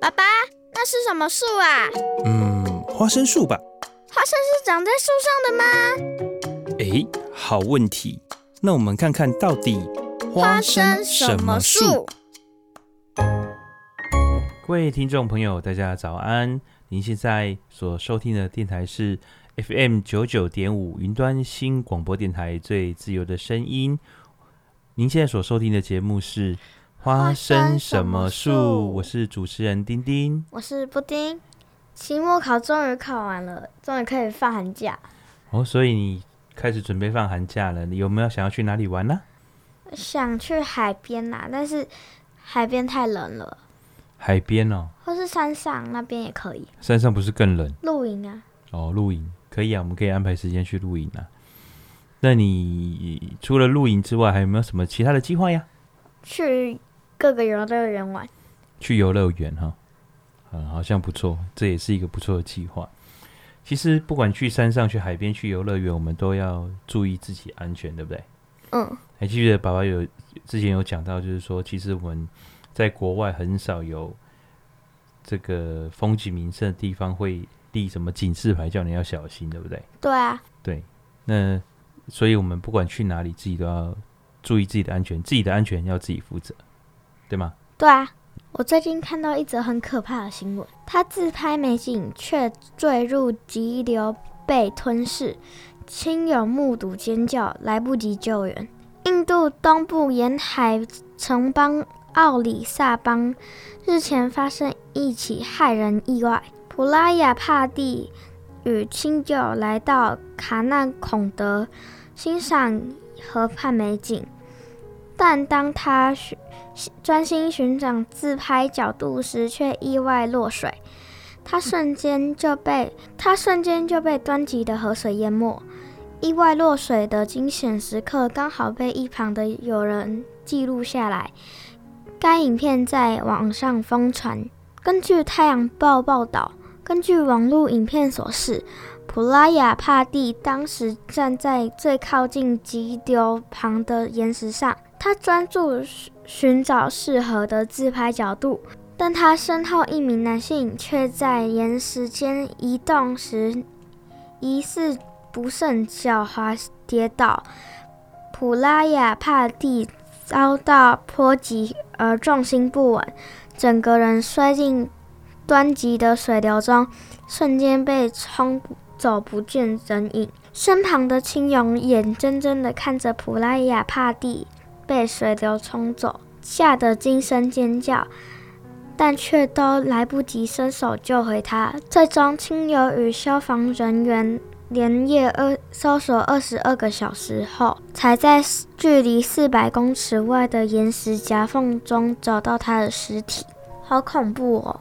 爸爸，那是什么树啊？嗯，花生树吧。花生是长在树上的吗？哎，好问题。那我们看看到底花生什么树？各位听众朋友，大家早安！您现在所收听的电台是 FM 九九点五云端新广播电台，最自由的声音。您现在所收听的节目是。花生什么树？我是主持人丁丁，我是布丁。期末考终于考完了，终于可以放寒假。哦，所以你开始准备放寒假了？你有没有想要去哪里玩呢？想去海边呐，但是海边太冷了。海边哦，或是山上那边也可以。山上不是更冷？露营啊。哦，露营可以啊，我们可以安排时间去露营啊。那你除了露营之外，还有没有什么其他的计划呀？去。各个游乐园玩，去游乐园哈，嗯，好像不错，这也是一个不错的计划。其实不管去山上、去海边、去游乐园，我们都要注意自己安全，对不对？嗯。还记得爸爸有之前有讲到，就是说，其实我们在国外很少有这个风景名胜的地方会立什么警示牌，叫你要小心，对不对？对啊。对，那所以我们不管去哪里，自己都要注意自己的安全，自己的安全要自己负责。对吗？对啊，我最近看到一则很可怕的新闻，他自拍美景却坠入急流被吞噬，亲友目睹尖叫，来不及救援。印度东部沿海城邦奥里萨邦日前发生一起骇人意外，普拉亚帕蒂与亲友来到卡纳孔德欣赏河畔美景，但当他寻专心寻找自拍角度时，却意外落水。他瞬间就被他瞬间就被湍急的河水淹没。意外落水的惊险时刻刚好被一旁的友人记录下来。该影片在网上疯传。根据《太阳报》报道，根据网络影片所示，普拉亚帕蒂当时站在最靠近急流旁的岩石上，他专注。寻找适合的自拍角度，但他身后一名男性却在岩石间移动时，疑似不慎脚滑跌倒。普拉亚帕蒂遭到波及而重心不稳，整个人摔进湍急的水流中，瞬间被冲走不见人影。身旁的亲友眼睁睁地看着普拉亚帕蒂。被水流冲走，吓得惊声尖叫，但却都来不及伸手救回他。最终，亲友与消防人员连夜二搜索二十二个小时后，才在距离四百公尺外的岩石夹缝中找到他的尸体。好恐怖哦！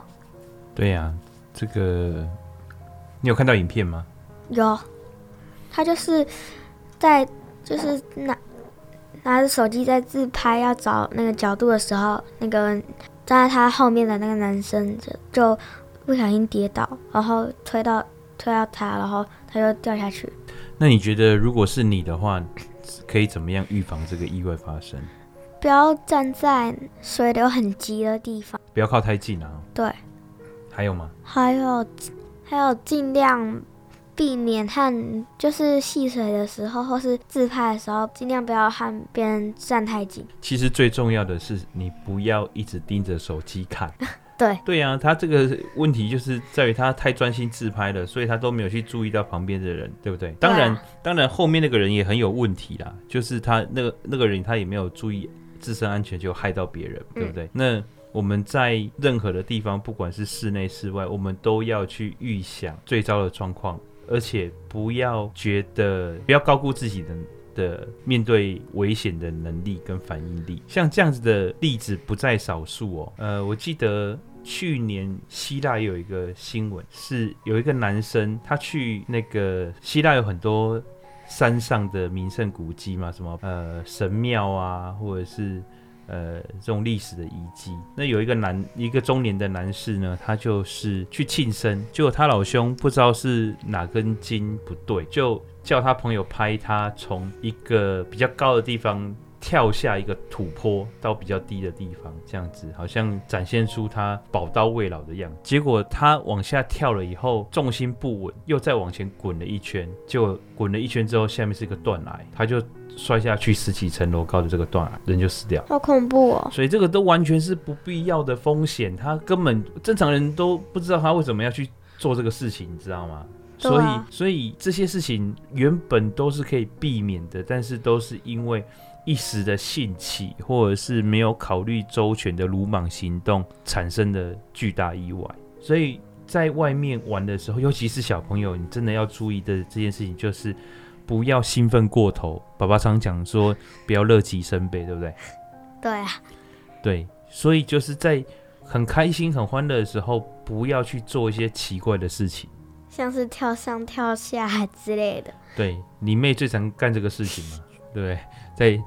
对呀、啊，这个你有看到影片吗？有，他就是在就是那。拿着手机在自拍，要找那个角度的时候，那个站在他后面的那个男生就就不小心跌倒，然后推到推到他，然后他就掉下去。那你觉得，如果是你的话，可以怎么样预防这个意外发生？不要站在水流很急的地方，不要靠太近啊。对。还有吗？还有，还有尽量。避免和就是戏水的时候，或是自拍的时候，尽量不要和别人站太近。其实最重要的是，你不要一直盯着手机看。对对啊，他这个问题就是在于他太专心自拍了，所以他都没有去注意到旁边的人，对不对？当然，当然后面那个人也很有问题啦，就是他那个那个人他也没有注意自身安全，就害到别人，对不对？嗯、那我们在任何的地方，不管是室内室外，我们都要去预想最糟的状况。而且不要觉得不要高估自己的的面对危险的能力跟反应力，像这样子的例子不在少数哦。呃，我记得去年希腊有一个新闻，是有一个男生他去那个希腊有很多山上的名胜古迹嘛，什么呃神庙啊，或者是。呃，这种历史的遗迹，那有一个男，一个中年的男士呢，他就是去庆生，结果他老兄不知道是哪根筋不对，就叫他朋友拍他从一个比较高的地方跳下一个土坡到比较低的地方，这样子好像展现出他宝刀未老的样子。结果他往下跳了以后，重心不稳，又再往前滚了一圈，就滚了一圈之后，下面是一个断崖，他就摔下去十几层楼高的这个断崖，人就死掉，好恐怖哦！所以这个都完全是不必要的风险，他根本正常人都不知道他为什么要去做这个事情，你知道吗？所以，所以这些事情原本都是可以避免的，但是都是因为。一时的兴起，或者是没有考虑周全的鲁莽行动产生的巨大意外，所以在外面玩的时候，尤其是小朋友，你真的要注意的这件事情就是不要兴奋过头。爸爸常讲说，不要乐极生悲，对不对？对啊，对，所以就是在很开心、很欢乐的时候，不要去做一些奇怪的事情，像是跳上跳下之类的。对，你妹最常干这个事情嘛，对不对？在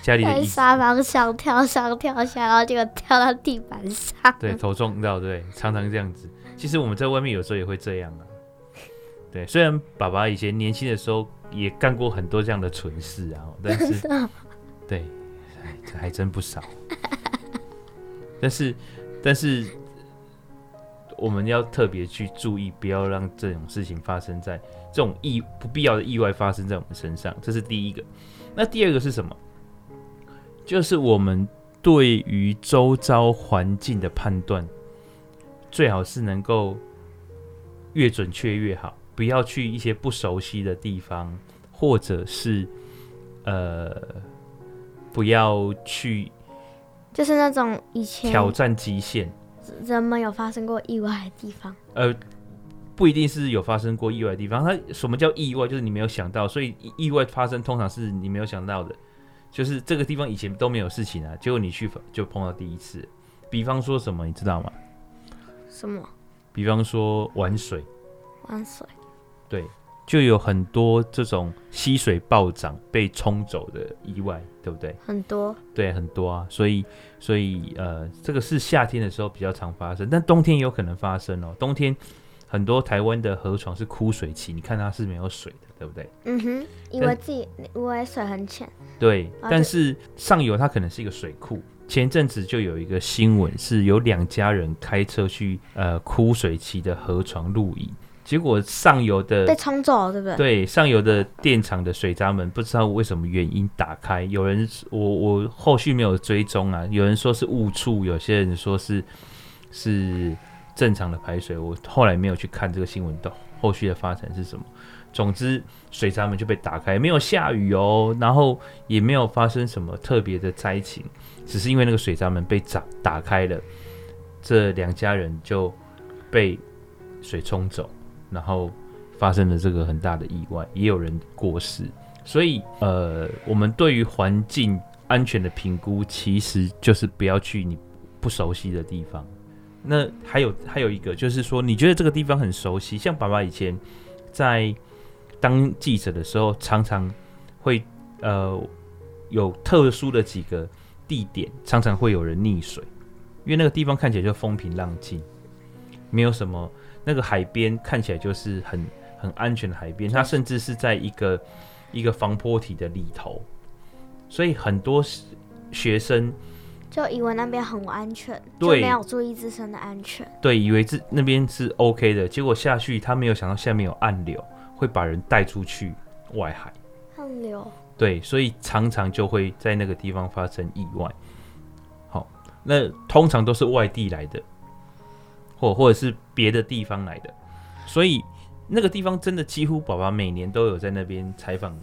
家里的沙发上跳上跳下，然后结果跳到地板上，对，头撞到，对，常常这样子。其实我们在外面有时候也会这样啊。对，虽然爸爸以前年轻的时候也干过很多这样的蠢事啊，但是，对，这还真不少。但是，但是我们要特别去注意，不要让这种事情发生在这种意不必要的意外发生在我们身上，这是第一个。那第二个是什么？就是我们对于周遭环境的判断，最好是能够越准确越好，不要去一些不熟悉的地方，或者是呃，不要去，就是那种以前挑战极限，人们有发生过意外的地方，呃。不一定是有发生过意外的地方，它什么叫意外？就是你没有想到，所以意外发生通常是你没有想到的，就是这个地方以前都没有事情啊，结果你去就碰到第一次。比方说什么，你知道吗？什么？比方说玩水。玩水。对，就有很多这种溪水暴涨被冲走的意外，对不对？很多。对，很多啊，所以所以呃，这个是夏天的时候比较常发生，但冬天也有可能发生哦，冬天。很多台湾的河床是枯水期，你看它是没有水的，对不对？嗯哼，以为自己以为水很浅。对，但是上游它可能是一个水库。前阵子就有一个新闻，是有两家人开车去呃枯水期的河床露营，结果上游的被冲走了，对不对？对，上游的电厂的水闸门不知道为什么原因打开，有人我我后续没有追踪啊，有人说是误触，有些人说是是。正常的排水，我后来没有去看这个新闻的后续的发展是什么。总之，水闸门就被打开，没有下雨哦，然后也没有发生什么特别的灾情，只是因为那个水闸门被打打开了，这两家人就被水冲走，然后发生了这个很大的意外，也有人过世。所以，呃，我们对于环境安全的评估，其实就是不要去你不熟悉的地方。那还有还有一个，就是说，你觉得这个地方很熟悉，像爸爸以前在当记者的时候，常常会呃有特殊的几个地点，常常会有人溺水，因为那个地方看起来就风平浪静，没有什么，那个海边看起来就是很很安全的海边，它甚至是在一个一个防坡体的里头，所以很多学生。就以为那边很安全，对，就没有注意自身的安全。对，以为这那边是 OK 的，结果下去他没有想到下面有暗流，会把人带出去外海。暗流。对，所以常常就会在那个地方发生意外。好，那通常都是外地来的，或或者是别的地方来的，所以那个地方真的几乎爸爸每年都有在那边采访，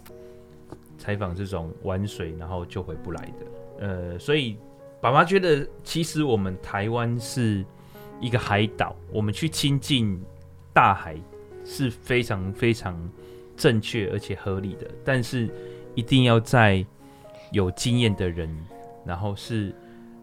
采访这种玩水然后就回不来的。呃，所以。爸爸觉得，其实我们台湾是一个海岛，我们去亲近大海是非常非常正确而且合理的。但是，一定要在有经验的人，然后是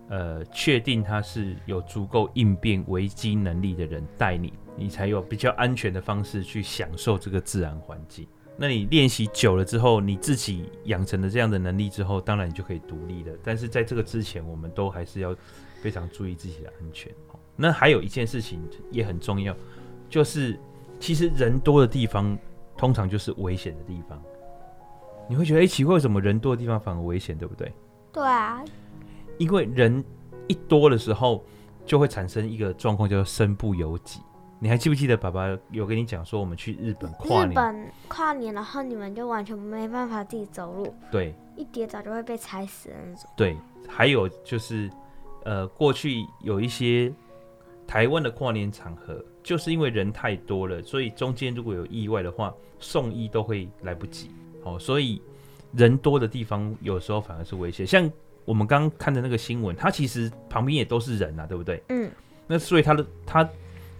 呃确定他是有足够应变危机能力的人带你，你才有比较安全的方式去享受这个自然环境。那你练习久了之后，你自己养成了这样的能力之后，当然你就可以独立了。但是在这个之前，我们都还是要非常注意自己的安全。那还有一件事情也很重要，就是其实人多的地方通常就是危险的地方。你会觉得，哎，奇怪，为什么人多的地方反而危险，对不对？对啊，因为人一多的时候，就会产生一个状况，叫做身不由己。你还记不记得爸爸有跟你讲说，我们去日本跨年？日本跨年，然后你们就完全没办法自己走路，对，一跌倒就会被踩死的那种。对，还有就是，呃，过去有一些台湾的跨年场合，就是因为人太多了，所以中间如果有意外的话，送医都会来不及。哦，所以人多的地方有时候反而是危险。像我们刚刚看的那个新闻，他其实旁边也都是人啊，对不对？嗯。那所以他的他。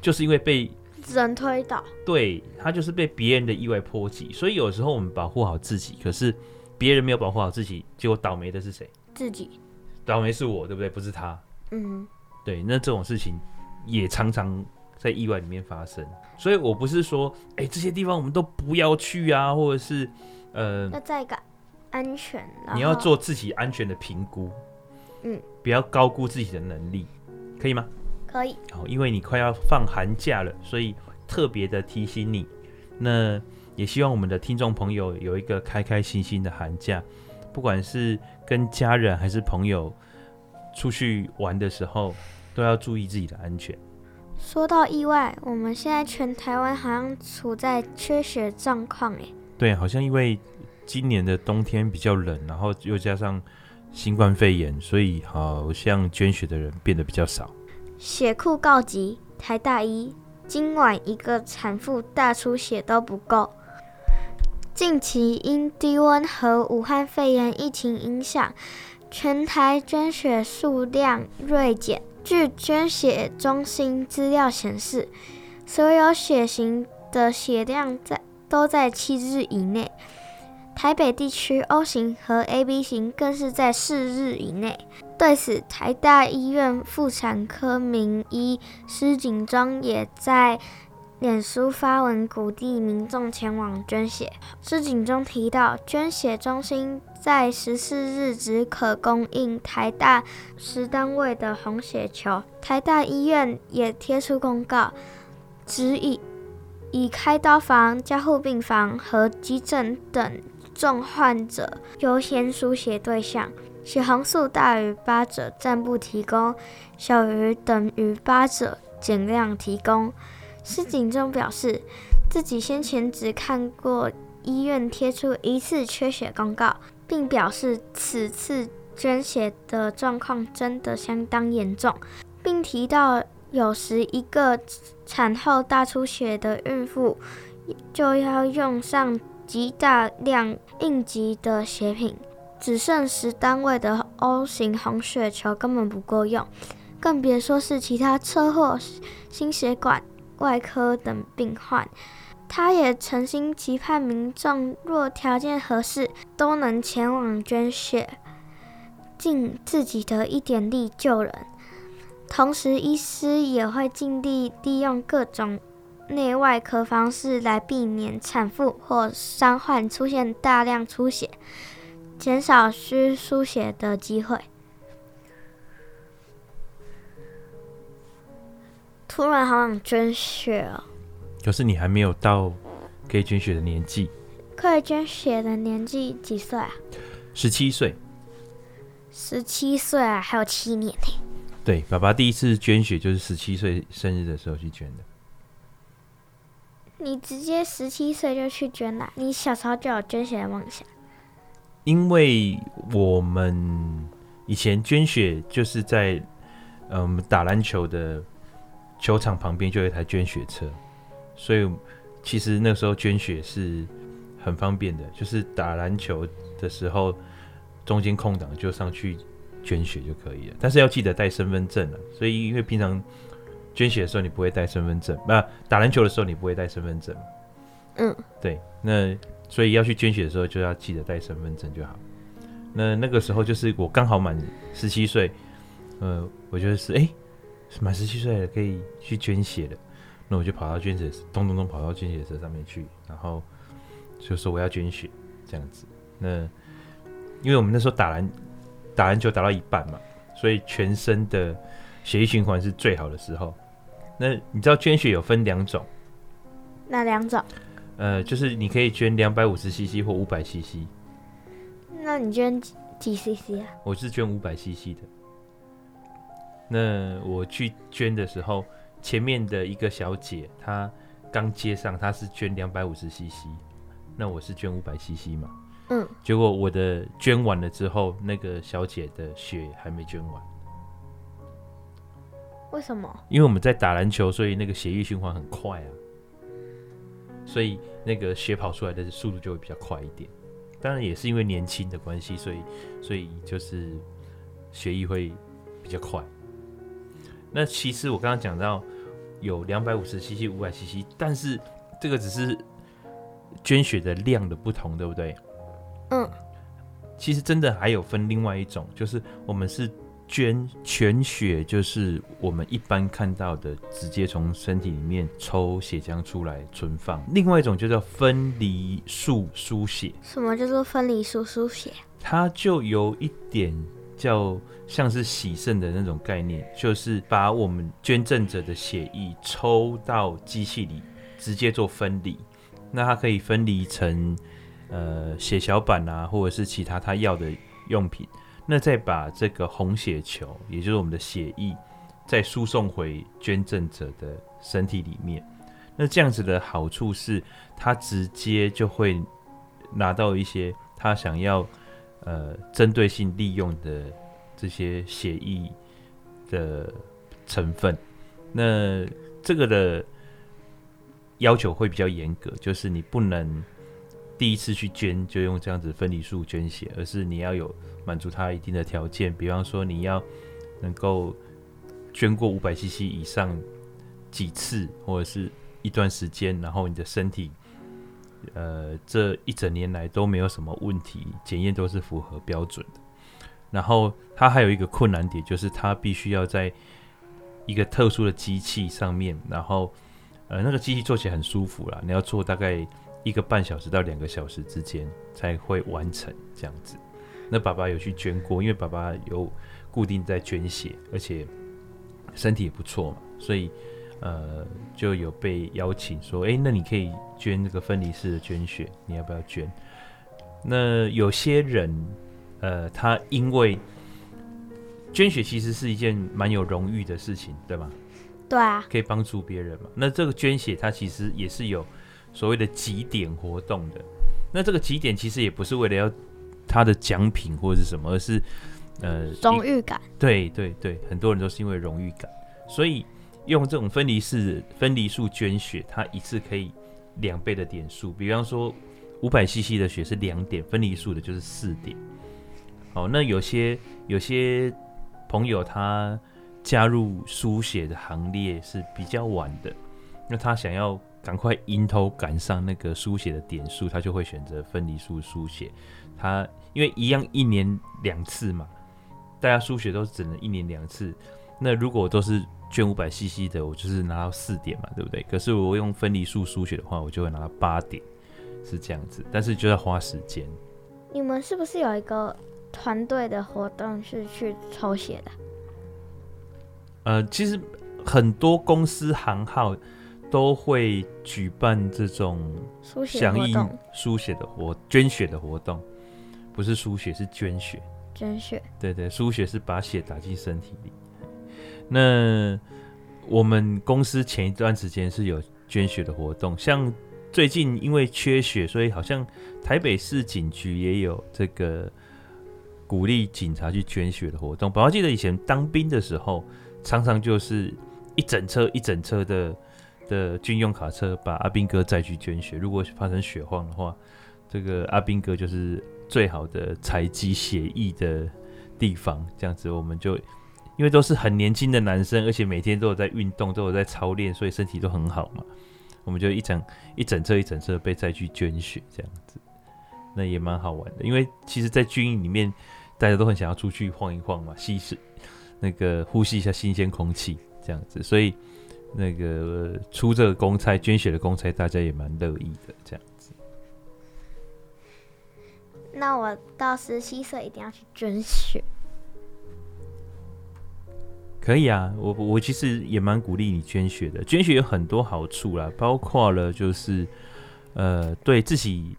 就是因为被人推倒，对，他就是被别人的意外波及，所以有时候我们保护好自己，可是别人没有保护好自己，结果倒霉的是谁？自己，倒霉是我，对不对？不是他。嗯，对，那这种事情也常常在意外里面发生，所以我不是说，哎，这些地方我们都不要去啊，或者是呃，要在一个安全，你要做自己安全的评估，嗯，不要高估自己的能力，可以吗？可以，好，因为你快要放寒假了，所以特别的提醒你。那也希望我们的听众朋友有一个开开心心的寒假，不管是跟家人还是朋友出去玩的时候，都要注意自己的安全。说到意外，我们现在全台湾好像处在缺血状况，哎，对，好像因为今年的冬天比较冷，然后又加上新冠肺炎，所以好像捐血的人变得比较少。血库告急，台大医今晚一个产妇大出血都不够。近期因低温和武汉肺炎疫情影响，全台捐血数量锐减。据捐血中心资料显示，所有血型的血量在都在七日以内。台北地区 O 型和 AB 型更是在四日以内。对此，台大医院妇产科名医施景庄也在脸书发文鼓励民众前往捐血。施景庄提到，捐血中心在十四日只可供应台大十单位的红血球。台大医院也贴出公告，指以以开刀房、加护病房和急诊等。重患者优先输血对象，血红素大于八者暂不提供，小于等于八者减量提供。施景忠表示，自己先前只看过医院贴出一次缺血公告，并表示此次捐血的状况真的相当严重，并提到有时一个产后大出血的孕妇就要用上。极大量应急的血品，只剩十单位的 O 型红血球根本不够用，更别说是其他车祸、心血管外科等病患。他也诚心期盼民众若条件合适，都能前往捐血，尽自己的一点力救人。同时，医师也会尽力利用各种。内外科方式来避免产妇或伤患出现大量出血，减少需输血的机会。突然好想捐血哦！可是你还没有到可以捐血的年纪。可以捐血的年纪几岁啊？十七岁。十七岁啊，还有七年呢。对，爸爸第一次捐血就是十七岁生日的时候去捐的。你直接十七岁就去捐了？你小时候就有捐血的梦想？因为我们以前捐血就是在嗯打篮球的球场旁边就有一台捐血车，所以其实那时候捐血是很方便的，就是打篮球的时候中间空档就上去捐血就可以了，但是要记得带身份证了。所以因为平常。捐血的时候你不会带身份证，那、啊、打篮球的时候你不会带身份证。嗯，对，那所以要去捐血的时候就要记得带身份证就好。那那个时候就是我刚好满十七岁，呃，我觉得是哎，满十七岁了可以去捐血了，那我就跑到捐血，咚咚咚跑到捐血车上面去，然后就说我要捐血这样子。那因为我们那时候打篮打篮球打到一半嘛，所以全身的血液循环是最好的时候。那你知道捐血有分两种？哪两种？呃，就是你可以捐两百五十 CC 或五百 CC。那你捐几 CC 啊？我是捐五百 CC 的。那我去捐的时候，前面的一个小姐她刚接上，她是捐两百五十 CC，那我是捐五百 CC 嘛。嗯。结果我的捐完了之后，那个小姐的血还没捐完。为什么？因为我们在打篮球，所以那个血液循环很快啊，所以那个血跑出来的速度就会比较快一点。当然也是因为年轻的关系，所以所以就是血液会比较快。那其实我刚刚讲到有两百五十 CC、五百 CC，但是这个只是捐血的量的不同，对不对？嗯。其实真的还有分另外一种，就是我们是。捐全血就是我们一般看到的，直接从身体里面抽血浆出来存放。另外一种就叫分离术输血。什么叫做分离术输血？它就有一点叫像是洗肾的那种概念，就是把我们捐赠者的血液抽到机器里，直接做分离。那它可以分离成呃血小板啊，或者是其他他要的用品。那再把这个红血球，也就是我们的血液，再输送回捐赠者的身体里面。那这样子的好处是，他直接就会拿到一些他想要呃针对性利用的这些血液的成分。那这个的要求会比较严格，就是你不能第一次去捐就用这样子分离术捐血，而是你要有。满足他一定的条件，比方说你要能够捐过五百 CC 以上几次，或者是一段时间，然后你的身体呃这一整年来都没有什么问题，检验都是符合标准的。然后它还有一个困难点，就是它必须要在一个特殊的机器上面，然后呃那个机器做起来很舒服啦，你要做大概一个半小时到两个小时之间才会完成这样子。那爸爸有去捐过，因为爸爸有固定在捐血，而且身体也不错嘛，所以呃就有被邀请说，哎、欸，那你可以捐这个分离式的捐血，你要不要捐？那有些人呃，他因为捐血其实是一件蛮有荣誉的事情，对吗？对啊，可以帮助别人嘛。那这个捐血它其实也是有所谓的集点活动的。那这个集点其实也不是为了要。他的奖品或者是什么，而是呃荣誉感。对对对，很多人都是因为荣誉感，所以用这种分离式分离数捐血，它一次可以两倍的点数。比方说五百 CC 的血是两点，分离数的就是四点。好，那有些有些朋友他加入输血的行列是比较晚的，那他想要赶快迎头赶上那个输血的点数，他就会选择分离数输血。他因为一样一年两次嘛，大家输血都只能一年两次。那如果都是捐五百 CC 的，我就是拿到四点嘛，对不对？可是我用分离术输血的话，我就会拿到八点，是这样子。但是就要花时间。你们是不是有一个团队的活动是去抽血的？呃，其实很多公司行号都会举办这种响应输血的活捐血的活动。不是输血，是捐血。捐血，对对，输血是把血打进身体里。那我们公司前一段时间是有捐血的活动，像最近因为缺血，所以好像台北市警局也有这个鼓励警察去捐血的活动。宝宝记得以前当兵的时候，常常就是一整车一整车的的军用卡车把阿兵哥载去捐血。如果发生血荒的话，这个阿兵哥就是。最好的采集血液的地方，这样子我们就因为都是很年轻的男生，而且每天都有在运动，都有在操练，所以身体都很好嘛。我们就一整一整车一整车被载去捐血，这样子，那也蛮好玩的。因为其实，在军营里面，大家都很想要出去晃一晃嘛，吸吸那个呼吸一下新鲜空气，这样子，所以那个出这个公差捐血的公差，大家也蛮乐意的，这样。那我到十七岁一定要去捐血。可以啊，我我其实也蛮鼓励你捐血的。捐血有很多好处啦，包括了就是呃，对自己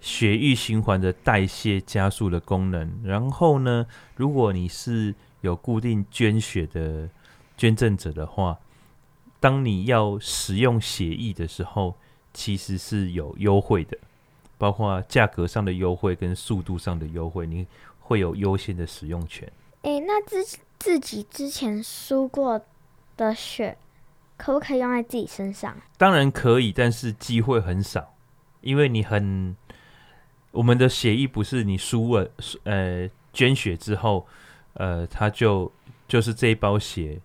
血液循环的代谢加速的功能。然后呢，如果你是有固定捐血的捐赠者的话，当你要使用血液的时候，其实是有优惠的，包括价格上的优惠跟速度上的优惠，你会有优先的使用权。诶，那自自己之前输过的血，可不可以用在自己身上？当然可以，但是机会很少，因为你很。我们的协议不是你输了，呃，捐血之后，呃，他就就是这一包血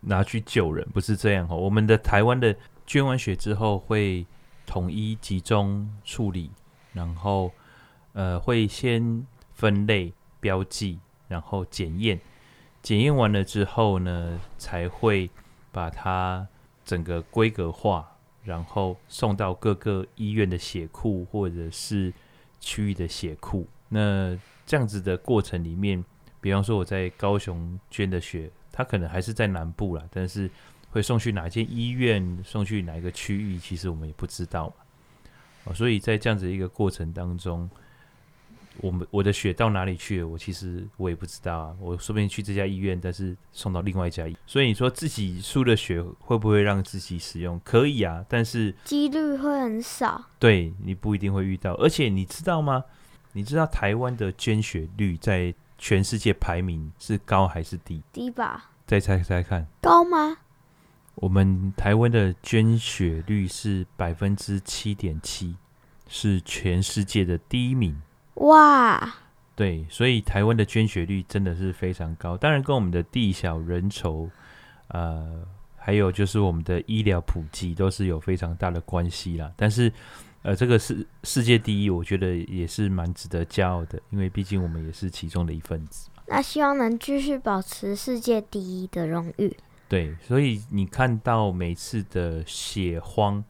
拿去救人，不是这样哦。我们的台湾的捐完血之后会统一集中处理，然后呃会先分类标记，然后检验，检验完了之后呢，才会把它整个规格化，然后送到各个医院的血库或者是。区域的血库，那这样子的过程里面，比方说我在高雄捐的血，它可能还是在南部啦，但是会送去哪间医院，送去哪一个区域，其实我们也不知道所以在这样子一个过程当中，我们我的血到哪里去了，我其实我也不知道啊。我说不定去这家医院，但是送到另外一家医院。所以你说自己输的血会不会让自己使用？可以啊，但是几率会很少。对，你不一定会遇到。而且你知道吗？你知道台湾的捐血率在全世界排名是高还是低？低吧。再猜猜看。高吗？我们台湾的捐血率是百分之七点七，是全世界的第一名。哇，对，所以台湾的捐血率真的是非常高，当然跟我们的地小人稠，呃，还有就是我们的医疗普及都是有非常大的关系啦。但是，呃，这个是世界第一，我觉得也是蛮值得骄傲的，因为毕竟我们也是其中的一份子。那希望能继续保持世界第一的荣誉。对，所以你看到每次的血荒，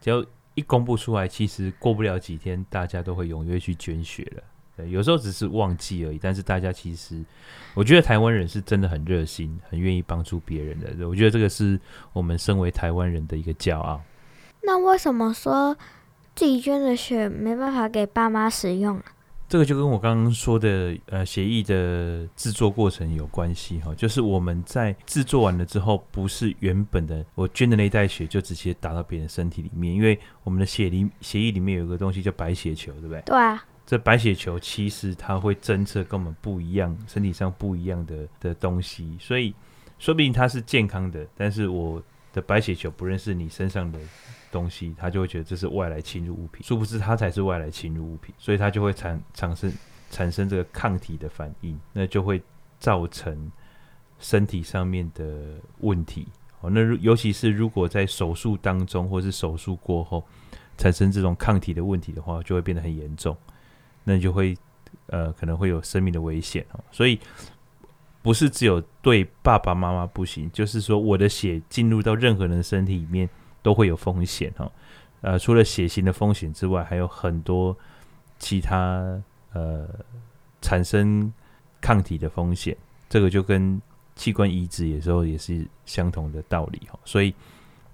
只要一公布出来，其实过不了几天，大家都会踊跃去捐血了。对，有时候只是忘记而已，但是大家其实，我觉得台湾人是真的很热心，很愿意帮助别人的。我觉得这个是我们身为台湾人的一个骄傲。那为什么说自己捐的血没办法给爸妈使用啊？这个就跟我刚刚说的，呃，协议的制作过程有关系哈，就是我们在制作完了之后，不是原本的我捐的那一袋血就直接打到别人身体里面，因为我们的血里协议里面有一个东西叫白血球，对不对？对啊。这白血球其实它会侦测跟我们不一样，身体上不一样的的东西，所以说不定它是健康的，但是我的白血球不认识你身上的。东西，他就会觉得这是外来侵入物品，殊不知它才是外来侵入物品，所以它就会产产生产生这个抗体的反应，那就会造成身体上面的问题。哦，那尤其是如果在手术当中或是手术过后产生这种抗体的问题的话，就会变得很严重，那就会呃可能会有生命的危险哦。所以不是只有对爸爸妈妈不行，就是说我的血进入到任何人的身体里面。都会有风险哈，呃，除了血型的风险之外，还有很多其他呃产生抗体的风险。这个就跟器官移植有时候也是相同的道理哈。所以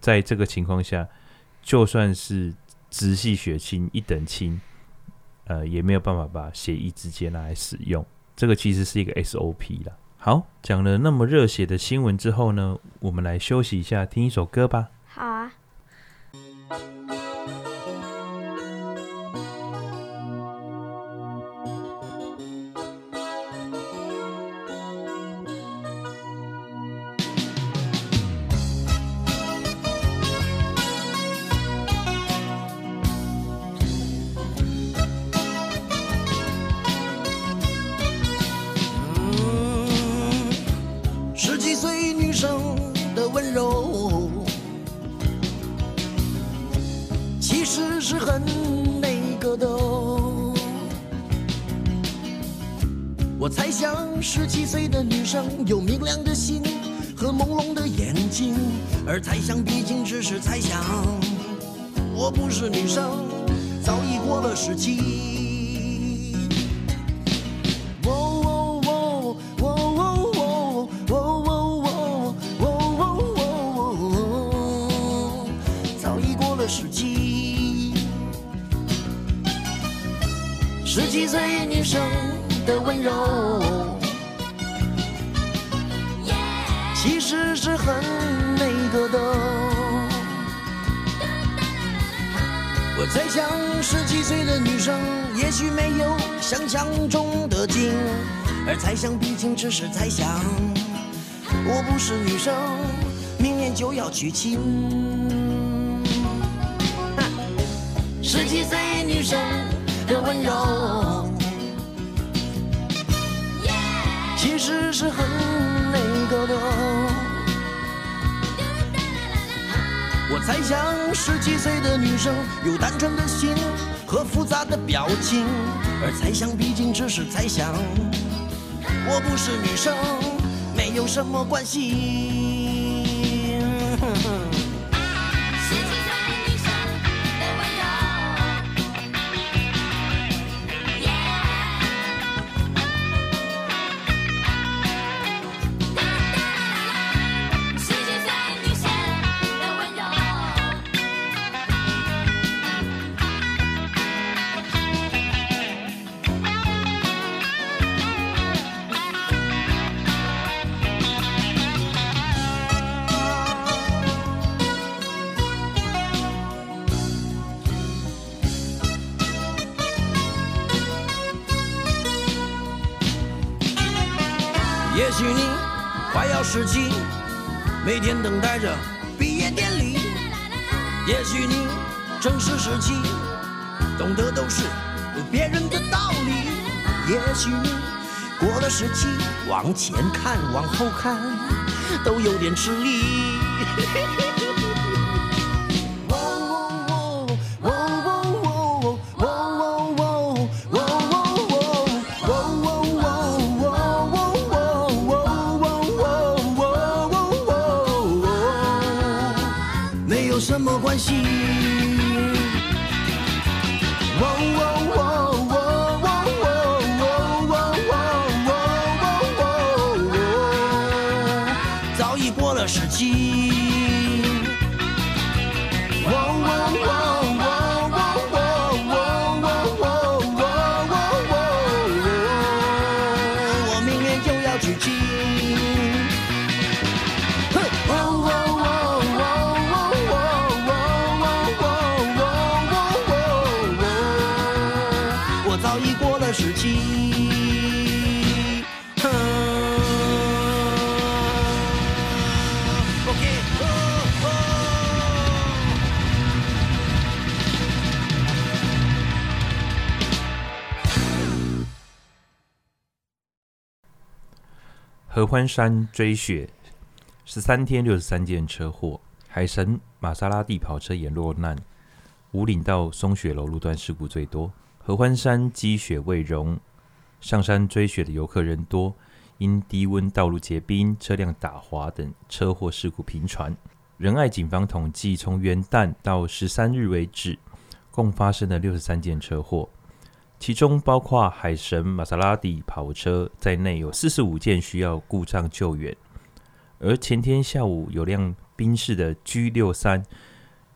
在这个情况下，就算是直系血亲一等亲，呃，也没有办法把血液直接拿来使用。这个其实是一个 SOP 啦。好，讲了那么热血的新闻之后呢，我们来休息一下，听一首歌吧。好啊。其实是很那个的。我猜想十七岁的女生也许没有想象中的精，而猜想毕竟只是猜想。我不是女生，明年就要娶亲。十七岁女生的温柔，其实是很那我猜想十七岁的女生有单纯的心和复杂的表情，而猜想毕竟只是猜想。我不是女生，没有什么关系。别人的道理。也许过了十七，往前看往后看都有点吃力。嘿嘿嘿嘿合欢山追雪，十三天六十三件车祸，海神玛莎拉蒂跑车也落难，五岭道松雪楼路段事故最多。合欢山积雪未融，上山追雪的游客人多，因低温道路结冰、车辆打滑等车祸事故频传。仁爱警方统计，从元旦到十三日为止，共发生了六十三件车祸。其中包括海神玛莎拉蒂跑车在内，有四十五件需要故障救援。而前天下午，有辆宾士的 G 六三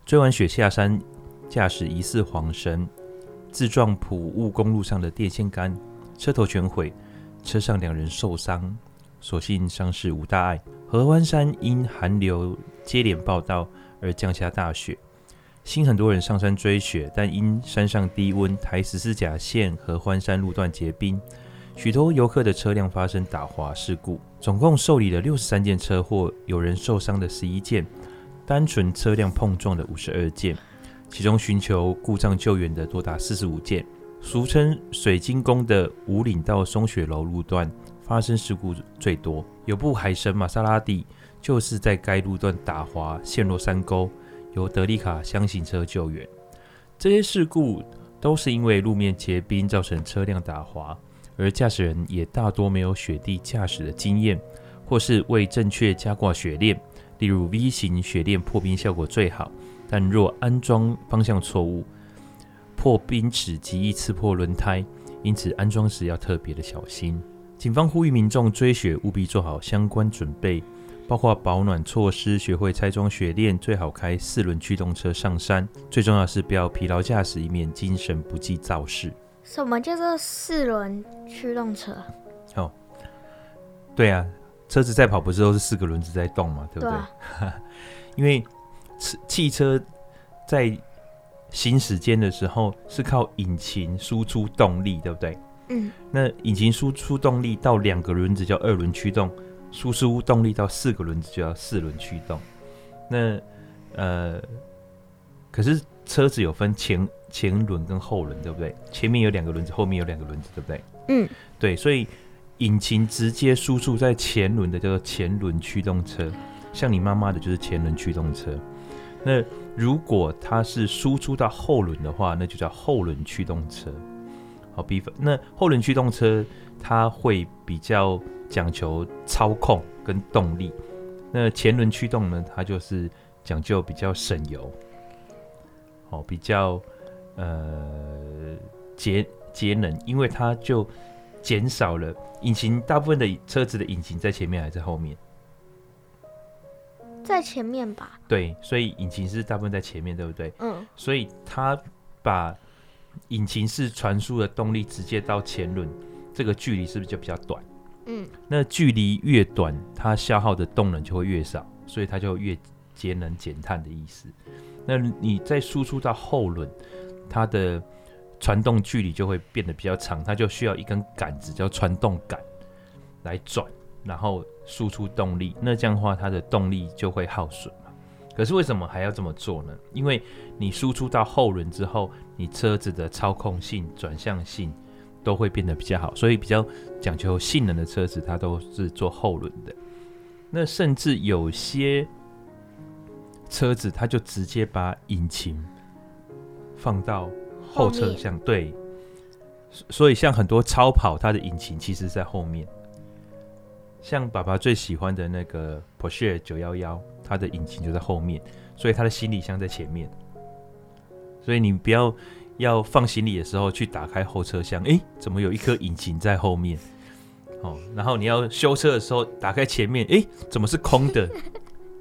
追完雪下山，驾驶疑似恍神，自撞普务公路上的电线杆，车头全毁，车上两人受伤，所幸伤势无大碍。合欢山因寒流接连报到而降下大雪。新很多人上山追雪，但因山上低温，台十四甲线和欢山路段结冰，许多游客的车辆发生打滑事故。总共受理了六十三件车祸，有人受伤的十一件，单纯车辆碰撞的五十二件，其中寻求故障救援的多达四十五件。俗称水晶宫的五岭到松雪楼路段发生事故最多，有部海神玛莎拉蒂就是在该路段打滑，陷落山沟。由德利卡厢型车救援，这些事故都是因为路面结冰造成车辆打滑，而驾驶人也大多没有雪地驾驶的经验，或是未正确加挂雪链。例如 V 型雪链破冰效果最好，但若安装方向错误，破冰齿极易刺破轮胎，因此安装时要特别的小心。警方呼吁民众追雪务必做好相关准备。包括保暖措施，学会拆装雪链，最好开四轮驱动车上山。最重要是不要疲劳驾驶，以免精神不济肇事。什么叫做四轮驱动车？哦，对啊，车子在跑不是都是四个轮子在动嘛，对不对？对啊、因为汽车在行驶间的时候是靠引擎输出动力，对不对？嗯。那引擎输出动力到两个轮子叫二轮驱动，输出动力到四个轮子就要四轮驱动。那呃，可是车子有分前前轮跟后轮，对不对？前面有两个轮子，后面有两个轮子，对不对？嗯，对，所以引擎直接输出在前轮的叫做前轮驱动车，像你妈妈的就是前轮驱动车。那如果它是输出到后轮的话，那就叫后轮驱动车。好，比方那后轮驱动车它会比较讲求操控跟动力，那前轮驱动呢，它就是讲究比较省油，好，比较呃节节能，因为它就减少了引擎，大部分的车子的引擎在前面还是后面？在前面吧。对，所以引擎是大部分在前面，对不对？嗯。所以它把引擎式传输的动力直接到前轮，这个距离是不是就比较短？嗯。那距离越短，它消耗的动能就会越少，所以它就越节能减碳的意思。那你再输出到后轮，它的传动距离就会变得比较长，它就需要一根杆子叫传动杆来转，然后。输出动力，那这样的话，它的动力就会耗损嘛。可是为什么还要这么做呢？因为你输出到后轮之后，你车子的操控性、转向性都会变得比较好，所以比较讲究性能的车子，它都是做后轮的。那甚至有些车子，它就直接把引擎放到后车厢，对。所以像很多超跑，它的引擎其实在后面。像爸爸最喜欢的那个 Porsche 911，它的引擎就在后面，所以它的行李箱在前面。所以你不要要放行李的时候去打开后车厢，诶，怎么有一颗引擎在后面？哦，然后你要修车的时候打开前面，诶，怎么是空的？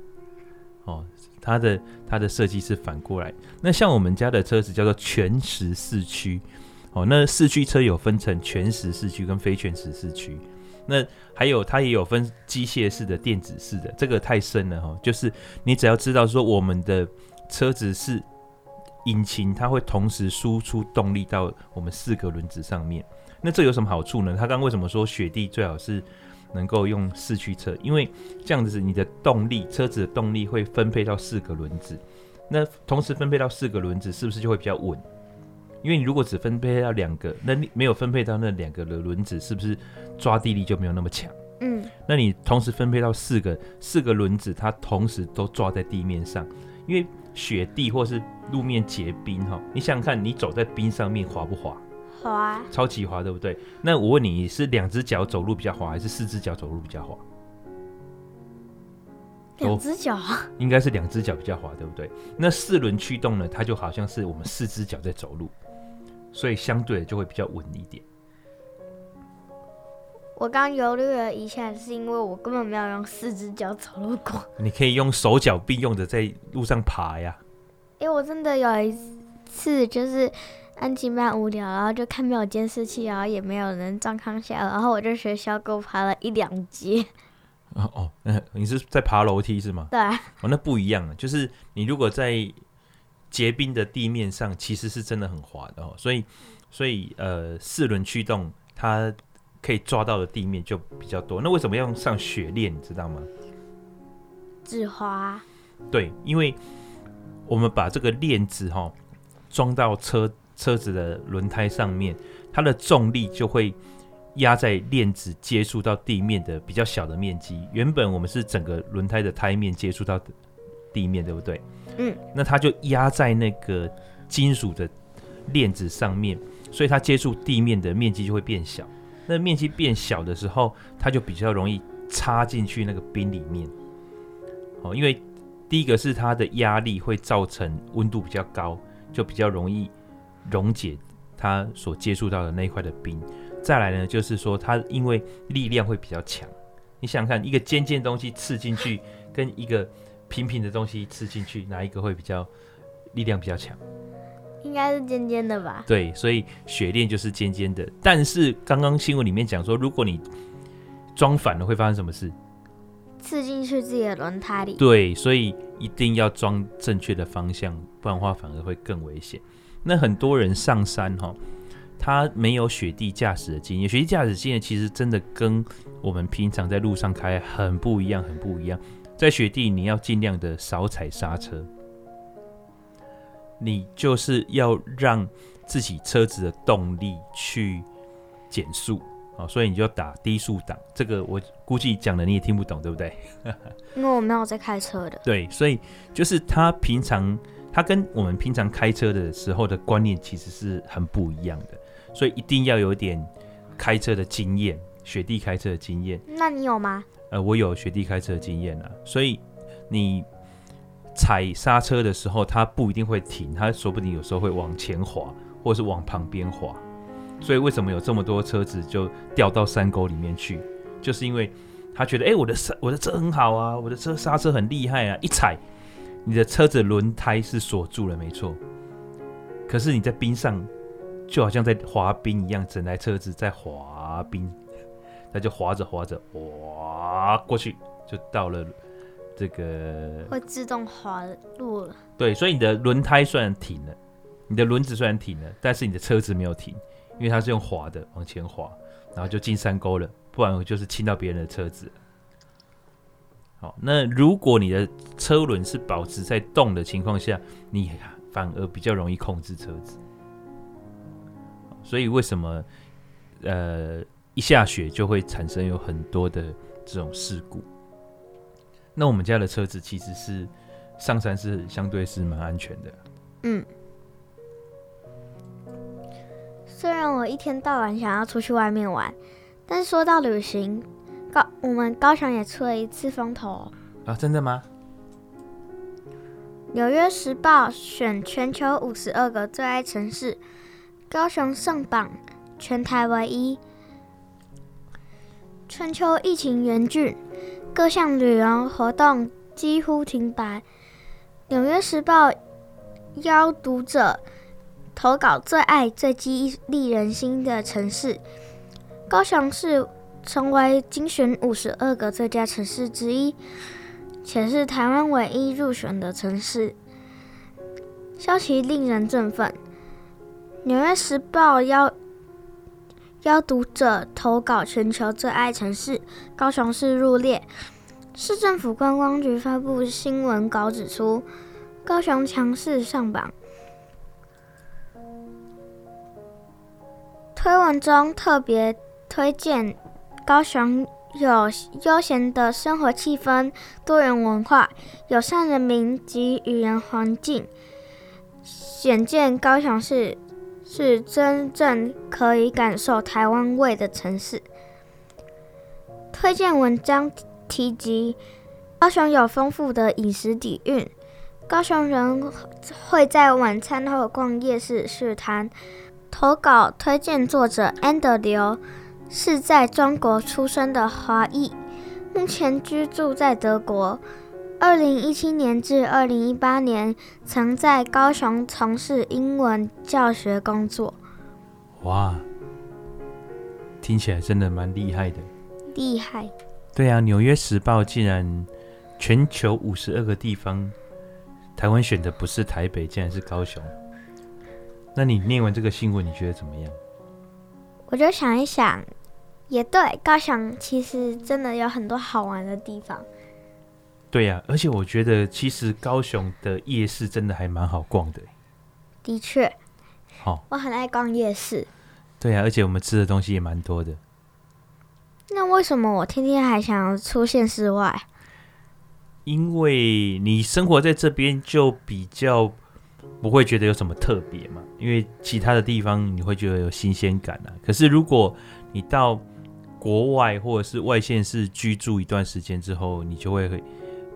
哦，它的它的设计是反过来。那像我们家的车子叫做全时四驱，哦，那四驱车有分成全时四驱跟非全时四驱。那还有，它也有分机械式的、电子式的，这个太深了哈。就是你只要知道说，我们的车子是引擎，它会同时输出动力到我们四个轮子上面。那这有什么好处呢？他刚刚为什么说雪地最好是能够用四驱车？因为这样子，你的动力，车子的动力会分配到四个轮子。那同时分配到四个轮子，是不是就会比较稳？因为你如果只分配到两个，那你没有分配到那两个的轮子，是不是抓地力就没有那么强？嗯，那你同时分配到四个，四个轮子，它同时都抓在地面上，因为雪地或是路面结冰哈，你想想看，你走在冰上面滑不滑？滑，超级滑，对不对？那我问你，你是两只脚走路比较滑，还是四只脚走路比较滑？两只脚，应该是两只脚比较滑，对不对？那四轮驱动呢？它就好像是我们四只脚在走路。所以相对就会比较稳一点。我刚犹豫了一下，是因为我根本没有用四只脚走路过。你可以用手脚并用的在路上爬呀。因为我真的有一次就是安静班无聊，然后就看没有监视器，然后也没有人状况下，然后我就学小狗爬了一两阶。哦哦，那你是在爬楼梯是吗？对。哦，那不一样啊，就是你如果在。结冰的地面上其实是真的很滑的哦，所以，所以呃，四轮驱动它可以抓到的地面就比较多。那为什么要用上雪链？你知道吗？止滑。对，因为我们把这个链子哈、哦、装到车车子的轮胎上面，它的重力就会压在链子接触到地面的比较小的面积。原本我们是整个轮胎的胎面接触到地面，对不对？嗯，那它就压在那个金属的链子上面，所以它接触地面的面积就会变小。那面积变小的时候，它就比较容易插进去那个冰里面。哦，因为第一个是它的压力会造成温度比较高，就比较容易溶解它所接触到的那一块的冰。再来呢，就是说它因为力量会比较强。你想想看，一个尖尖的东西刺进去，跟一个平平的东西刺进去，哪一个会比较力量比较强？应该是尖尖的吧？对，所以雪链就是尖尖的。但是刚刚新闻里面讲说，如果你装反了，会发生什么事？刺进去自己的轮胎里。对，所以一定要装正确的方向，不然的话反而会更危险。那很多人上山哈，他没有雪地驾驶的经验，雪地驾驶经验其实真的跟我们平常在路上开很不一样，很不一样。在雪地，你要尽量的少踩刹车，你就是要让自己车子的动力去减速。啊，所以你就打低速档，这个我估计讲的你也听不懂，对不对？因为我没有在开车的。对，所以就是他平常他跟我们平常开车的时候的观念其实是很不一样的，所以一定要有点开车的经验，雪地开车的经验。那你有吗？呃，我有雪地开车的经验啊，所以你踩刹车的时候，它不一定会停，它说不定有时候会往前滑，或者是往旁边滑。所以为什么有这么多车子就掉到山沟里面去？就是因为他觉得，哎、我的车我的车很好啊，我的车刹车很厉害啊，一踩，你的车子轮胎是锁住了，没错。可是你在冰上，就好像在滑冰一样，整台车子在滑冰，它就滑着滑着，哇过去就到了这个会自动滑落了。对，所以你的轮胎虽然停了，你的轮子虽然停了，但是你的车子没有停。因为它是用滑的往前滑，然后就进山沟了，不然就是亲到别人的车子。好，那如果你的车轮是保持在动的情况下，你反而比较容易控制车子。所以为什么呃一下雪就会产生有很多的这种事故？那我们家的车子其实是上山是相对是蛮安全的。嗯。虽然我一天到晚想要出去外面玩，但是说到旅行，高我们高雄也出了一次风头啊！真的吗？纽约时报选全球五十二个最爱城市，高雄上榜，全台唯一。春秋疫情严峻，各项旅游活动几乎停摆。纽约时报邀读者。投稿最爱最激励人心的城市，高雄市成为精选五十二个最佳城市之一，且是台湾唯一入选的城市，消息令人振奋。纽约时报邀邀读者投稿全球最爱城市，高雄市入列。市政府观光局发布新闻稿指出，高雄强势上榜。推文中特别推荐高雄有悠闲的生活气氛、多元文化、友善人民及语言环境，显见高雄市是真正可以感受台湾味的城市。推荐文章提及高雄有丰富的饮食底蕴，高雄人会在晚餐后逛夜市试摊。投稿推荐作者 And 刘是在中国出生的华裔，目前居住在德国。二零一七年至二零一八年曾在高雄从事英文教学工作。哇，听起来真的蛮厉害的。厉害。对啊，《纽约时报》竟然全球五十二个地方，台湾选的不是台北，竟然是高雄。那你念完这个新闻，你觉得怎么样？我就想一想，也对，高雄其实真的有很多好玩的地方。对呀、啊，而且我觉得其实高雄的夜市真的还蛮好逛的。的确，好、哦，我很爱逛夜市。对呀、啊，而且我们吃的东西也蛮多的。那为什么我天天还想要出现室外？因为你生活在这边就比较。不会觉得有什么特别嘛？因为其他的地方你会觉得有新鲜感啊。可是如果你到国外或者是外县市居住一段时间之后，你就会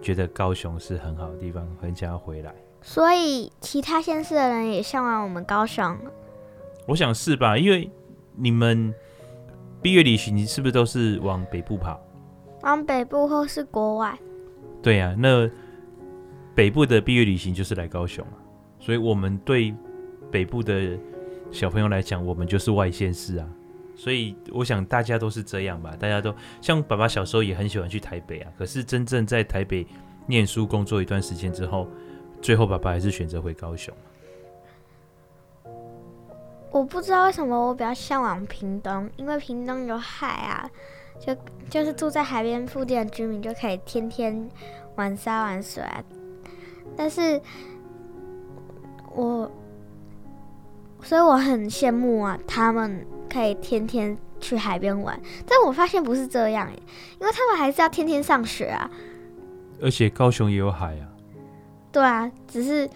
觉得高雄是很好的地方，很想要回来。所以其他县市的人也向往我们高雄。我想是吧？因为你们毕业旅行，你是不是都是往北部跑？往北部或是国外？对呀、啊，那北部的毕业旅行就是来高雄。所以我们对北部的小朋友来讲，我们就是外县市啊。所以我想大家都是这样吧，大家都像爸爸小时候也很喜欢去台北啊。可是真正在台北念书工作一段时间之后，最后爸爸还是选择回高雄。我不知道为什么我比较向往屏东，因为屏东有海啊，就就是住在海边附近的居民就可以天天玩沙玩水。但是我，所以我很羡慕啊，他们可以天天去海边玩。但我发现不是这样耶，因为他们还是要天天上学啊。而且高雄也有海啊。对啊，只是。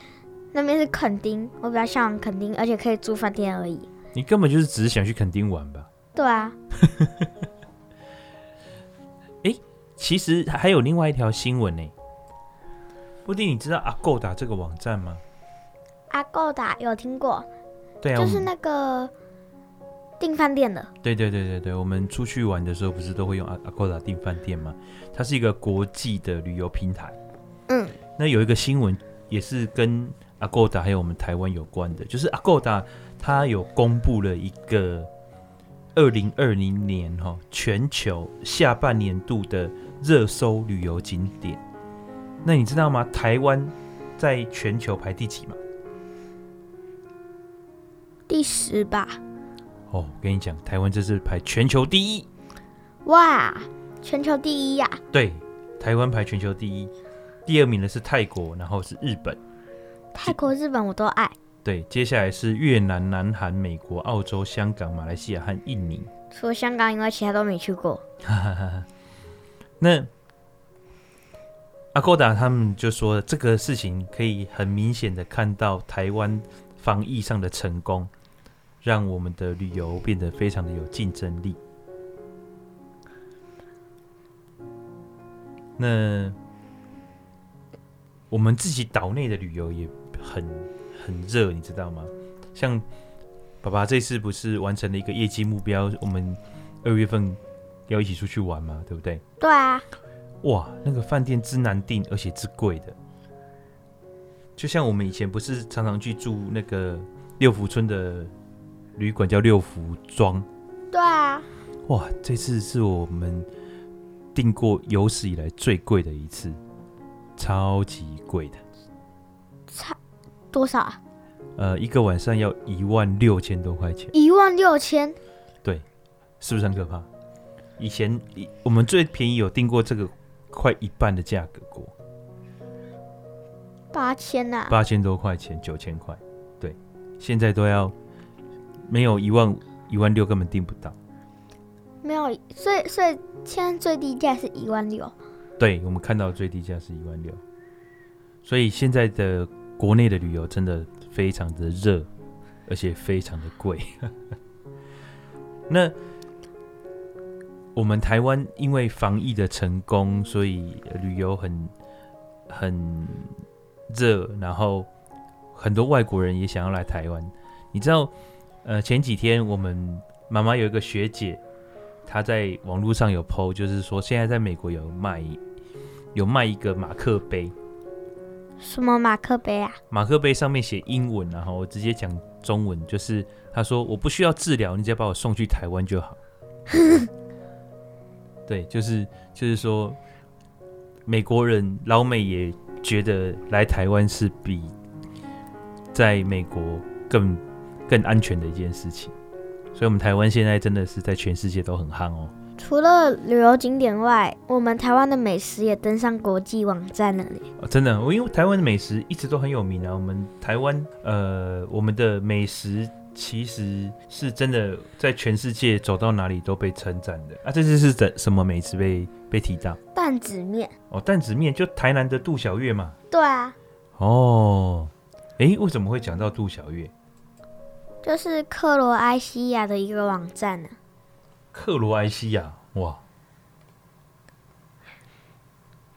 那边是垦丁，我比较向往垦丁，而且可以住饭店而已。你根本就是只是想去垦丁玩吧？对啊。哎、欸，其实还有另外一条新闻呢。布丁，你知道 Agoda 这个网站吗？Agoda 有听过？对啊，就是那个订饭店的。对对对对对，我们出去玩的时候不是都会用 Agoda 订饭店吗？它是一个国际的旅游平台。嗯。那有一个新闻也是跟。Agoda 还有我们台湾有关的，就是 Agoda 它有公布了一个二零二零年哈全球下半年度的热搜旅游景点。那你知道吗？台湾在全球排第几吗？第十吧。哦，我跟你讲，台湾这次排全球第一。哇，全球第一呀！对，台湾排全球第一，第二名的是泰国，然后是日本。泰国、日本我都爱。对，接下来是越南、南韩、美国、澳洲、香港、马来西亚和印尼。除了香港，以外其他都没去过。那 Agoda 他们就说，这个事情可以很明显的看到台湾防疫上的成功，让我们的旅游变得非常的有竞争力。那我们自己岛内的旅游也。很很热，你知道吗？像爸爸这次不是完成了一个业绩目标，我们二月份要一起出去玩嘛，对不对？对啊。哇，那个饭店之难订，而且之贵的。就像我们以前不是常常去住那个六福村的旅馆，叫六福庄。对啊。哇，这次是我们订过有史以来最贵的一次，超级贵的。差。多少啊？呃，一个晚上要一万六千多块钱。一万六千？对，是不是很可怕？以前我们最便宜有订过这个快一半的价格过，八千呐？八千多块钱，九千块。对，现在都要没有一万一万六根本订不到。没有，所以所以现在最低价是一万六。对，我们看到最低价是一万六，所以现在的。国内的旅游真的非常的热，而且非常的贵。那我们台湾因为防疫的成功，所以旅游很很热，然后很多外国人也想要来台湾。你知道，呃，前几天我们妈妈有一个学姐，她在网络上有 PO，就是说现在在美国有卖有卖一个马克杯。什么马克杯啊？马克杯上面写英文，然后我直接讲中文，就是他说我不需要治疗，你只要把我送去台湾就好。对，就是就是说，美国人老美也觉得来台湾是比在美国更更安全的一件事情，所以我们台湾现在真的是在全世界都很夯哦。除了旅游景点外，我们台湾的美食也登上国际网站了呢。哦，真的，我因为台湾的美食一直都很有名啊。我们台湾，呃，我们的美食其实是真的在全世界走到哪里都被称赞的啊。这次是怎什么美食被被提到？担子面。哦，担子面就台南的杜小月嘛。对啊。哦，诶，为什么会讲到杜小月？就是克罗埃西亚的一个网站呢。克罗埃西亚，哇！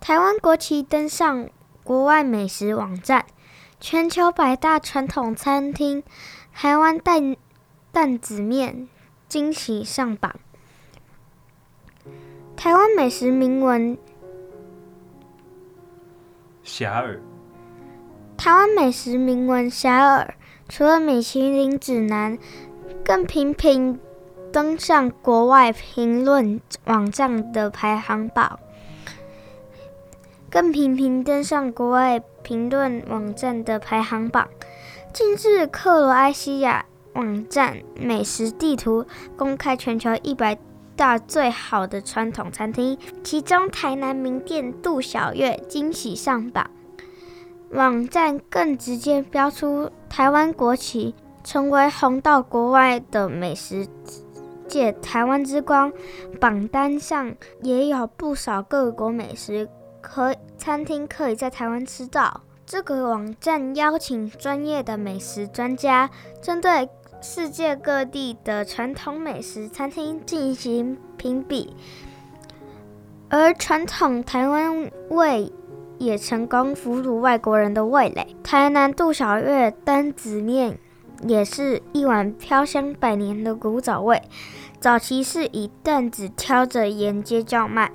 台湾国旗登上国外美食网站，全球百大传统餐厅，台湾蛋担子面惊喜上榜。台湾美食名闻遐迩。台湾美食名闻遐迩，除了米其林指南，更频频登上国外评论网站的排行榜，更频频登上国外评论网站的排行榜。近日，克罗埃西亚网站美食地图公开全球一百大最好的传统餐厅，其中台南名店杜小月惊喜上榜。网站更直接标出台湾国旗，成为红到国外的美食界台湾之光。榜单上也有不少各国美食可餐厅可以在台湾吃到。这个网站邀请专业的美食专家，针对世界各地的传统美食餐厅进行评比，而传统台湾味也成功俘虏外国人的味蕾。台南杜小月担子面也是一碗飘香百年的古早味，早期是以担子挑着沿街叫卖，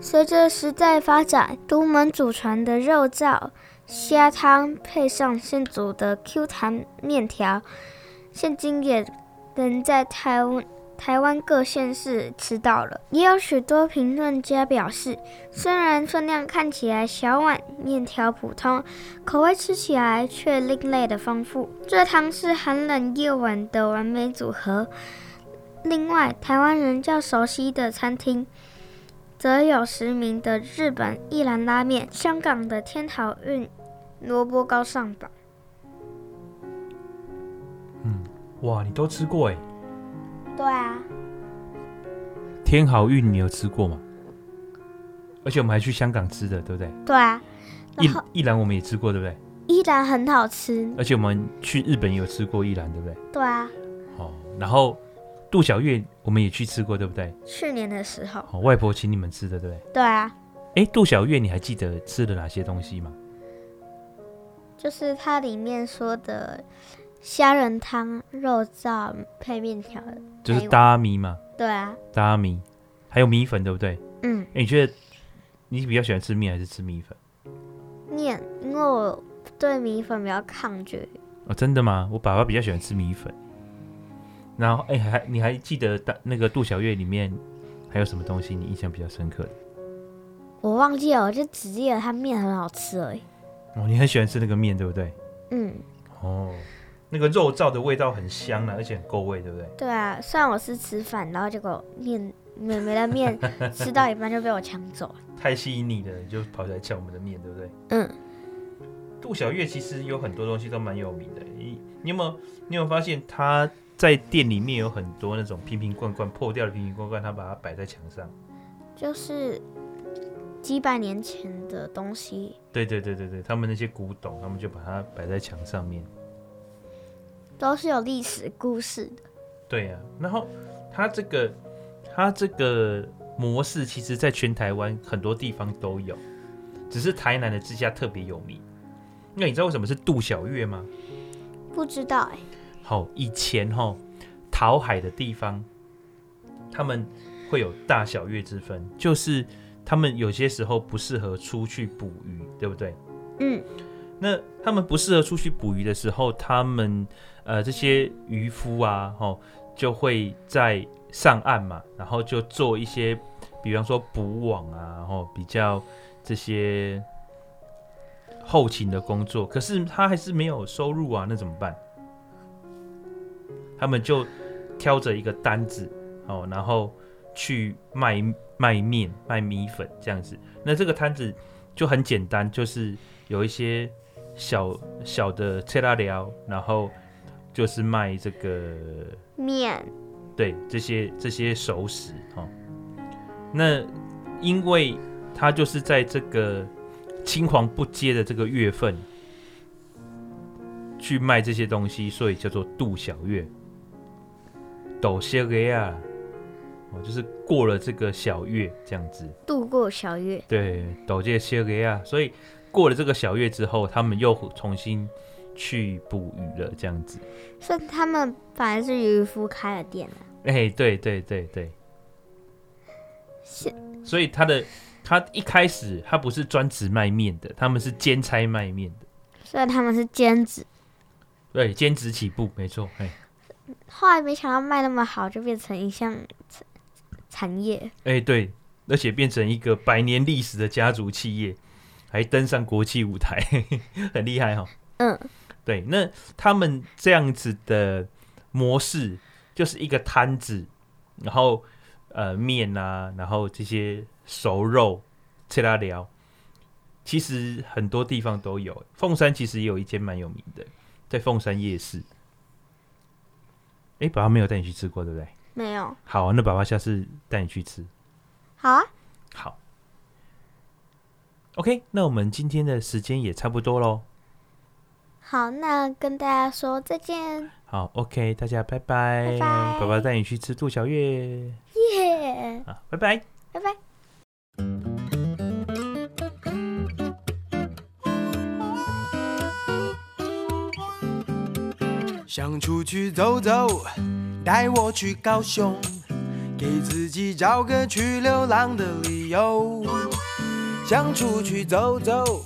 随着时代发展，独门祖传的肉燥虾汤配上现煮的 Q 弹面条。现今也能在台湾台湾各县市吃到了。也有许多评论家表示，虽然分量看起来小碗，面条普通，口味吃起来却另类的丰富。这汤是寒冷夜晚的完美组合。另外，台湾人较熟悉的餐厅，则有实名的日本一兰拉面、香港的天好运萝卜糕上榜。嗯哇，你都吃过哎？对啊。天好运你有吃过吗？而且我们还去香港吃的，对不对？对啊。一一兰我们也吃过，对不对？依兰很好吃。而且我们去日本也有吃过依兰，对不对？对啊。哦，然后杜小月我们也去吃过，对不对？去年的时候。哦，外婆请你们吃的，对不对？对啊。哎，杜小月，你还记得吃了哪些东西吗？就是它里面说的。虾仁汤、肉燥配面条，就是大米嘛。对啊，大米，还有米粉，对不对？嗯。哎，你觉得你比较喜欢吃面还是吃米粉？面，因为我对米粉比较抗拒。哦，真的吗？我爸爸比较喜欢吃米粉。然后，哎，还你还记得大那个杜小月里面还有什么东西你印象比较深刻的？我忘记了，我就只记得它面很好吃而已。哦，你很喜欢吃那个面，对不对？嗯。哦。那个肉燥的味道很香啊，而且很够味，对不对？对啊，虽然我是吃饭，然后结果面妹妹的面 吃到一半就被我抢走了。太吸引你了，你就跑起来抢我们的面，对不对？嗯。杜小月其实有很多东西都蛮有名的，你你有没有你有没有发现他在店里面有很多那种瓶瓶罐罐破掉的瓶瓶罐罐，他把它摆在墙上，就是几百年前的东西。对对对对对，他们那些古董，他们就把它摆在墙上面。都是有历史故事的，对呀、啊。然后它这个它这个模式，其实在全台湾很多地方都有，只是台南的这家特别有名。那你知道为什么是杜小月吗？不知道哎、欸。好，以前哈讨海的地方，他们会有大小月之分，就是他们有些时候不适合出去捕鱼，对不对？嗯。那他们不适合出去捕鱼的时候，他们呃这些渔夫啊，吼就会在上岸嘛，然后就做一些，比方说补网啊，然后比较这些后勤的工作。可是他还是没有收入啊，那怎么办？他们就挑着一个单子哦，然后去卖卖面、卖米粉这样子。那这个摊子就很简单，就是有一些。小小的切拉寮，然后就是卖这个面，对这些这些熟食哦。那因为它就是在这个青黄不接的这个月份去卖这些东西，所以叫做杜小月。斗些个呀，哦，就是过了这个小月这样子，度过小月。对，斗这些个呀，所以。过了这个小月之后，他们又重新去捕鱼了，这样子。所以他们反而是渔夫开了店了。哎、欸，对对对对。是。所以他的他一开始他不是专职卖面的，他们是兼差卖面的。所以他们是兼职。对，兼职起步，没错。哎，后来没想到卖那么好，就变成一项产产业。哎，对，而且变成一个百年历史的家族企业，还登上国际舞台，很厉害哈、哦。嗯，对，那他们这样子的模式，就是一个摊子，然后呃面啊，然后这些熟肉，切拉聊。其实很多地方都有，凤山其实也有一间蛮有名的，在凤山夜市。哎，爸爸没有带你去吃过，对不对？没有。好，那爸爸下次带你去吃。好啊。好。OK，那我们今天的时间也差不多喽。好，那跟大家说再见。好，OK，大家拜拜。拜拜。爸爸带你去吃兔小月。耶。好，拜拜。拜拜。想出去走走，带我去高雄，给自己找个去流浪的理由。想出去走走，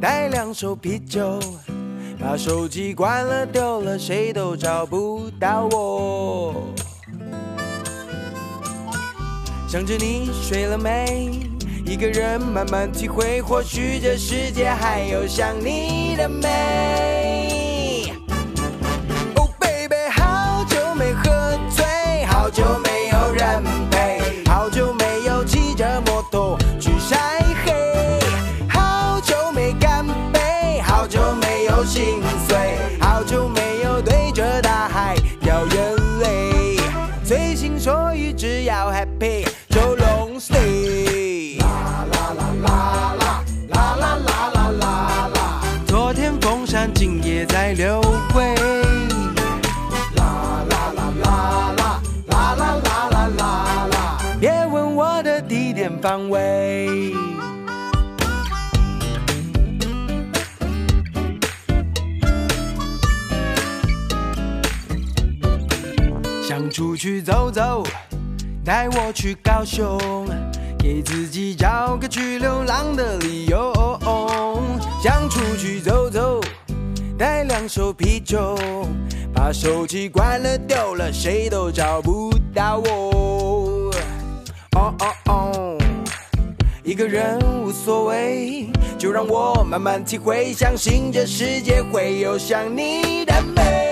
带两手啤酒，把手机关了丢了，谁都找不到我。想着你睡了没，一个人慢慢体会，或许这世界还有想你的美。刘归，啦啦啦啦啦啦啦啦啦啦啦！别问我的地点方位。想出去走走，带我去高雄，给自己找个去流浪的理由。想出去走走。带两手啤酒，把手机关了丢了，谁都找不到我。哦哦哦。一个人无所谓，就让我慢慢体会，相信这世界会有想你的美。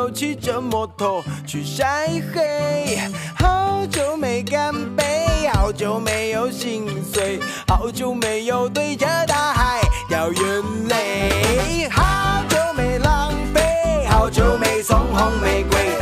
又骑着摩托去晒黑，好久没干杯，好久没有心碎，好久没有对着大海掉眼泪，好久没浪费，好久没送红玫瑰。